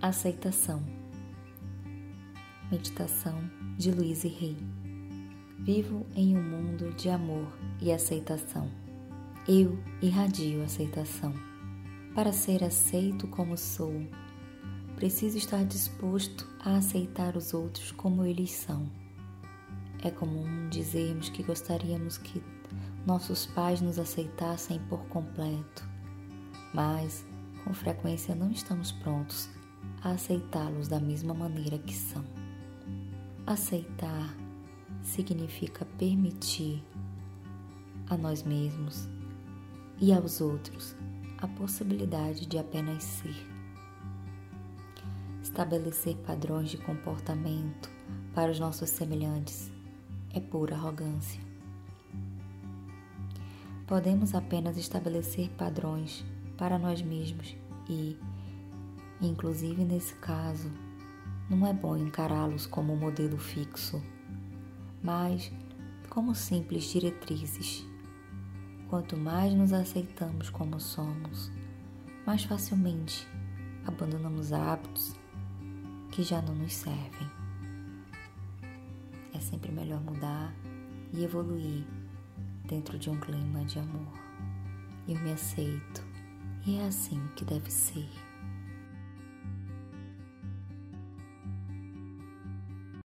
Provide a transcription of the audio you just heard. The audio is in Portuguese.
Aceitação. Meditação de Luiz e Rei. Vivo em um mundo de amor e aceitação. Eu irradio aceitação. Para ser aceito como sou, preciso estar disposto a aceitar os outros como eles são. É comum dizermos que gostaríamos que nossos pais nos aceitassem por completo, mas com frequência não estamos prontos a aceitá-los da mesma maneira que são. Aceitar significa permitir a nós mesmos e aos outros a possibilidade de apenas ser. Estabelecer padrões de comportamento para os nossos semelhantes é pura arrogância. Podemos apenas estabelecer padrões para nós mesmos e, Inclusive nesse caso, não é bom encará-los como modelo fixo, mas como simples diretrizes. Quanto mais nos aceitamos como somos, mais facilmente abandonamos hábitos que já não nos servem. É sempre melhor mudar e evoluir dentro de um clima de amor. Eu me aceito e é assim que deve ser.